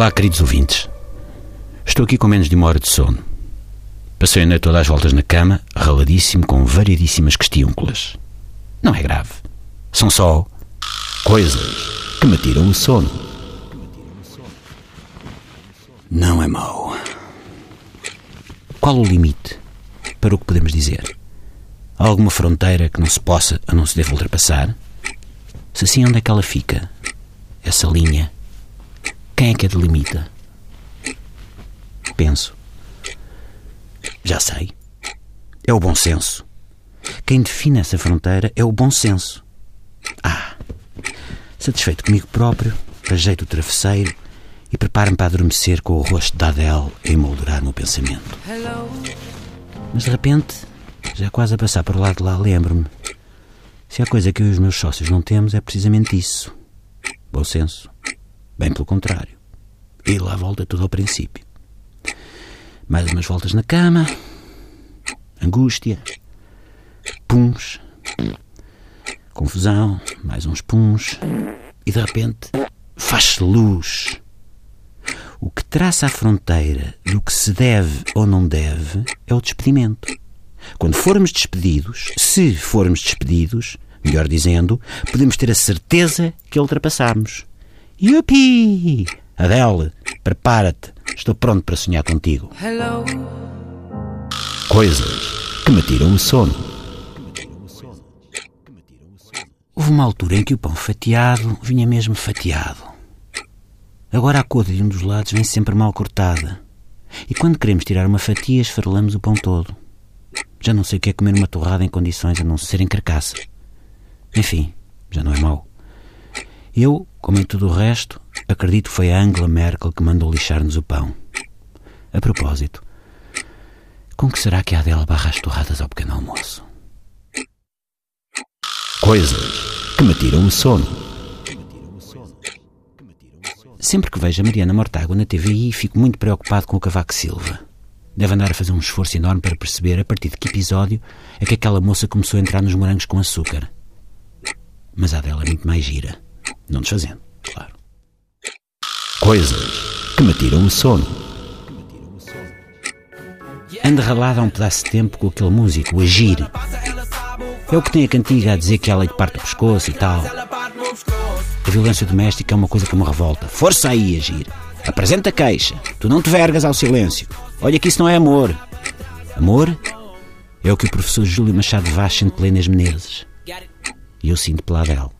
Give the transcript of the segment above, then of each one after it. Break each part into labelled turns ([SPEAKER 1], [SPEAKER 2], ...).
[SPEAKER 1] Olá, queridos ouvintes. Estou aqui com menos de uma hora de sono. Passei a noite todas as voltas na cama, raladíssimo, com variedíssimas questiúnculas. Não é grave. São só coisas que me tiram o sono. Não é mau. Qual o limite para o que podemos dizer? Há alguma fronteira que não se possa ou não se deve ultrapassar? Se sim, onde é que ela fica? Essa linha. Quem é que a delimita? Penso. Já sei. É o bom senso. Quem define essa fronteira é o bom senso. Ah! Satisfeito comigo próprio, ajeito o travesseiro e preparo-me para adormecer com o rosto da Adele a emoldurar no pensamento. Mas de repente, já quase a passar por lá de lá, lembro-me. Se há coisa que eu e os meus sócios não temos, é precisamente isso. Bom senso. Bem pelo contrário. E lá volta tudo ao princípio. Mais umas voltas na cama. Angústia. Puns. Confusão. Mais uns puns. E de repente faz-se luz. O que traça a fronteira do que se deve ou não deve é o despedimento. Quando formos despedidos, se formos despedidos, melhor dizendo, podemos ter a certeza que a ultrapassamos. Yupi! Adele, prepara-te. Estou pronto para sonhar contigo.
[SPEAKER 2] Hello.
[SPEAKER 1] Coisas que me tiram o sono. Houve uma altura em que o pão fatiado vinha mesmo fatiado. Agora a coda de um dos lados vem sempre mal cortada. E quando queremos tirar uma fatia, esfarelamos o pão todo. Já não sei o que é comer uma torrada em condições a não ser em carcaça. Enfim, já não é mau. Eu, como em tudo o resto, acredito que foi a Angela Merkel que mandou lixar-nos o pão. A propósito, com que será que a Adele barra as torradas ao pequeno almoço? Coisas que me tiram o sono. Sempre que vejo a Mariana Mortágua na TVI, fico muito preocupado com o Cavaco Silva. Deve andar a fazer um esforço enorme para perceber a partir de que episódio é que aquela moça começou a entrar nos morangos com açúcar. Mas a dela é muito mais gira. Não desfazendo, claro. Coisas que me tiram o sono. Anda ralado há um pedaço de tempo com aquele músico, o Agir. É o que tem a cantiga a dizer que ela lhe parte o pescoço e tal. A violência doméstica é uma coisa que me revolta. Força aí, Agir. Apresenta queixa. Tu não te vergas ao silêncio. Olha que isso não é amor. Amor é o que o professor Júlio Machado Vaz sente pela Inês Menezes. E eu sinto pela Adele.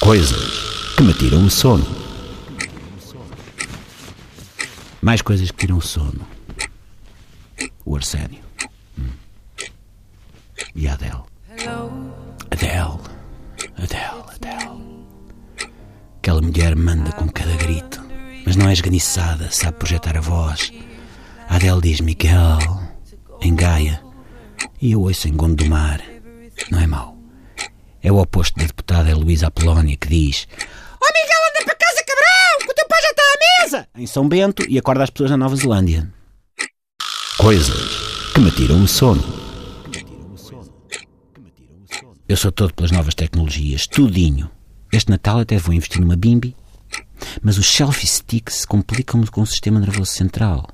[SPEAKER 1] Coisas que me tiram o sono. Mais coisas que tiram o sono. O Arsénio. Hum. E a Adele.
[SPEAKER 2] Hello.
[SPEAKER 1] Adele. Adele, Adele. Aquela mulher manda com cada grito, mas não é esganiçada, sabe projetar a voz. A Adele diz Miguel, em Gaia, e eu ouço em Gondomar. Não é mau. É o oposto da deputada Luísa Apolónia que diz Oh Miguel, anda para casa, cabrão, que o teu Em São Bento e acorda as pessoas na Nova Zelândia. Coisas que me tiram o sono. Eu sou todo pelas novas tecnologias, tudinho. Este Natal até vou investir numa bimbi, mas os selfie sticks complicam-me com o sistema nervoso central.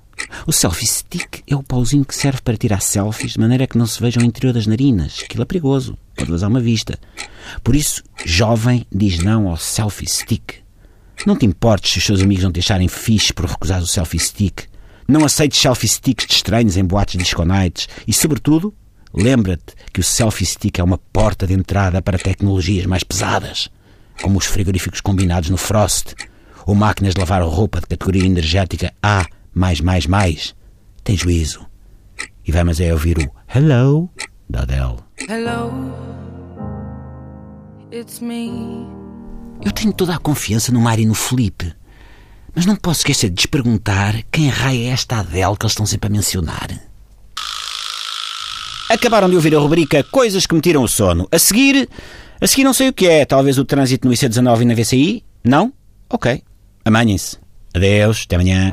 [SPEAKER 1] O selfie stick é o pauzinho que serve para tirar selfies de maneira que não se veja o interior das narinas. Aquilo é perigoso, pode vazar uma vista. Por isso, jovem diz não ao selfie stick. Não te importes se os seus amigos não te acharem fixe por recusar o selfie stick. Não aceites selfie sticks de estranhos em boates disco nights. E, sobretudo, lembra-te que o selfie stick é uma porta de entrada para tecnologias mais pesadas, como os frigoríficos combinados no Frost, ou máquinas de lavar roupa de categoria energética A. Tem juízo. E vai mas é ouvir o Hello da Adele.
[SPEAKER 2] Hello. It's me.
[SPEAKER 1] Eu tenho toda a confiança no Mário e no Felipe. Mas não posso esquecer de lhes perguntar quem raia é esta Adele que eles estão sempre a mencionar. Acabaram de ouvir a rubrica Coisas que me tiram o sono. A seguir, a seguir não sei o que é. Talvez o trânsito no IC19 e na VCI? Não? Ok. Amanhem-se. Adeus. Até amanhã.